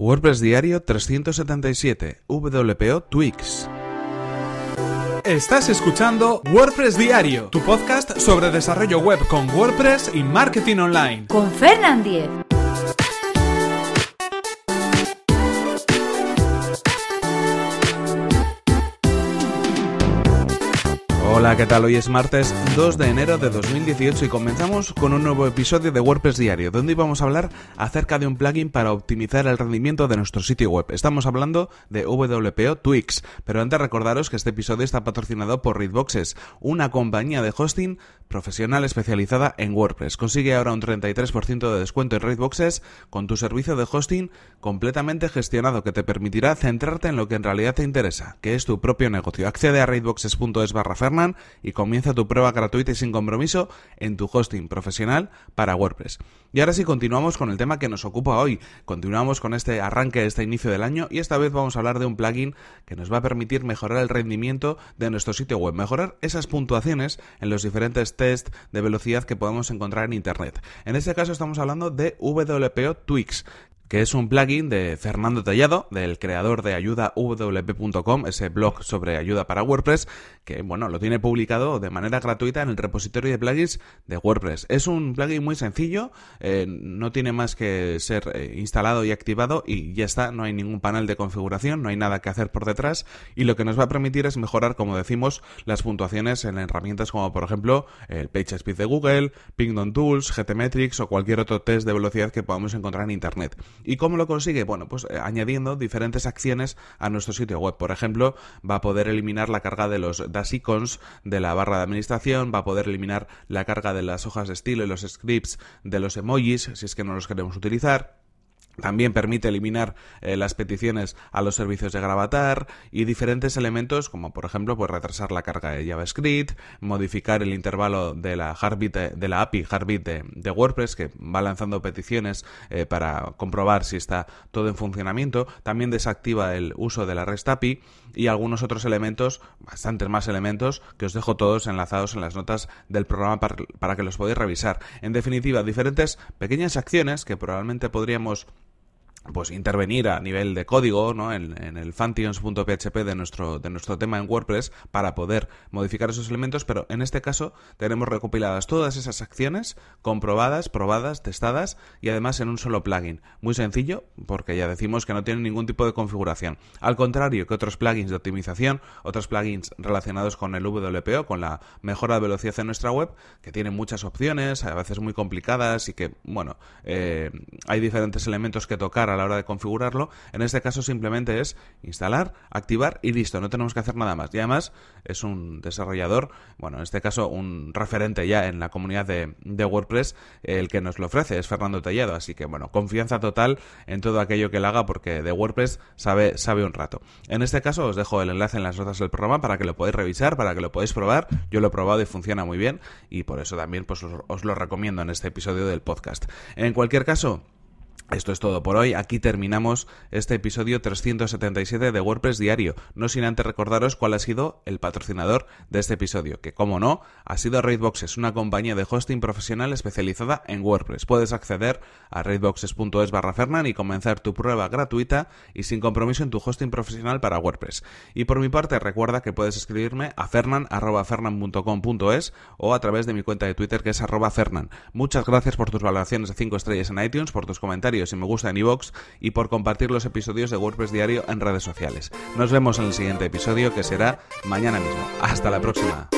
WordPress Diario 377 WPO Twix. Estás escuchando WordPress Diario, tu podcast sobre desarrollo web con WordPress y marketing online. Con Fernand Diez. Hola, ¿qué tal? Hoy es martes 2 de enero de 2018 y comenzamos con un nuevo episodio de WordPress Diario, donde vamos a hablar acerca de un plugin para optimizar el rendimiento de nuestro sitio web. Estamos hablando de WPO Twix, pero antes recordaros que este episodio está patrocinado por Readboxes, una compañía de hosting profesional especializada en WordPress. Consigue ahora un 33% de descuento en Raidboxes con tu servicio de hosting completamente gestionado que te permitirá centrarte en lo que en realidad te interesa, que es tu propio negocio. Accede a raidboxes.es barra Fernan y comienza tu prueba gratuita y sin compromiso en tu hosting profesional para WordPress. Y ahora sí continuamos con el tema que nos ocupa hoy. Continuamos con este arranque, este inicio del año y esta vez vamos a hablar de un plugin que nos va a permitir mejorar el rendimiento de nuestro sitio web, mejorar esas puntuaciones en los diferentes test de velocidad que podemos encontrar en Internet. En este caso estamos hablando de WPO Twix, que es un plugin de Fernando Tallado, del creador de ayudawp.com, ese blog sobre ayuda para WordPress, que bueno, lo tiene publicado de manera gratuita en el repositorio de plugins de WordPress. Es un plugin muy sencillo, eh, no tiene más que ser eh, instalado y activado y ya está, no hay ningún panel de configuración, no hay nada que hacer por detrás y lo que nos va a permitir es mejorar, como decimos, las puntuaciones en herramientas como por ejemplo el PageSpeed de Google, Pingdom Tools, GTmetrix o cualquier otro test de velocidad que podamos encontrar en Internet. ¿Y cómo lo consigue? Bueno, pues eh, añadiendo diferentes acciones a nuestro sitio web. Por ejemplo, va a poder eliminar la carga de los das icons de la barra de administración, va a poder eliminar la carga de las hojas de estilo y los scripts de los emojis, si es que no los queremos utilizar también permite eliminar eh, las peticiones a los servicios de Gravatar y diferentes elementos como por ejemplo pues retrasar la carga de JavaScript, modificar el intervalo de la Heartbeat de, la API Heartbeat de, WordPress que va lanzando peticiones eh, para comprobar si está todo en funcionamiento, también desactiva el uso de la REST API y algunos otros elementos, bastantes más elementos que os dejo todos enlazados en las notas del programa para, para que los podáis revisar. En definitiva, diferentes pequeñas acciones que probablemente podríamos pues intervenir a nivel de código ¿no? en, en el functions.php de nuestro, de nuestro tema en WordPress para poder modificar esos elementos, pero en este caso tenemos recopiladas todas esas acciones comprobadas, probadas, testadas y además en un solo plugin. Muy sencillo porque ya decimos que no tiene ningún tipo de configuración. Al contrario que otros plugins de optimización, otros plugins relacionados con el WPO, con la mejora de velocidad en nuestra web, que tienen muchas opciones, a veces muy complicadas y que, bueno, eh, hay diferentes elementos que tocar la hora de configurarlo. En este caso simplemente es instalar, activar y listo, no tenemos que hacer nada más. Y además es un desarrollador, bueno, en este caso un referente ya en la comunidad de, WordPress, el que nos lo ofrece, es Fernando Tellado. Así que bueno, confianza total en todo aquello que él haga porque de WordPress sabe, sabe un rato. En este caso os dejo el enlace en las notas del programa para que lo podáis revisar, para que lo podáis probar. Yo lo he probado y funciona muy bien y por eso también pues os lo recomiendo en este episodio del podcast. En cualquier caso, esto es todo por hoy. Aquí terminamos este episodio 377 de WordPress Diario. No sin antes recordaros cuál ha sido el patrocinador de este episodio, que como no, ha sido Raidboxes, una compañía de hosting profesional especializada en WordPress. Puedes acceder a raidboxes.es barra Fernan y comenzar tu prueba gratuita y sin compromiso en tu hosting profesional para WordPress. Y por mi parte, recuerda que puedes escribirme a fernan.fernan.com.es o a través de mi cuenta de Twitter que es arroba fernan. Muchas gracias por tus valoraciones de 5 estrellas en iTunes, por tus comentarios si me gusta en iVoox y por compartir los episodios de WordPress Diario en redes sociales. Nos vemos en el siguiente episodio que será mañana mismo. Hasta la próxima.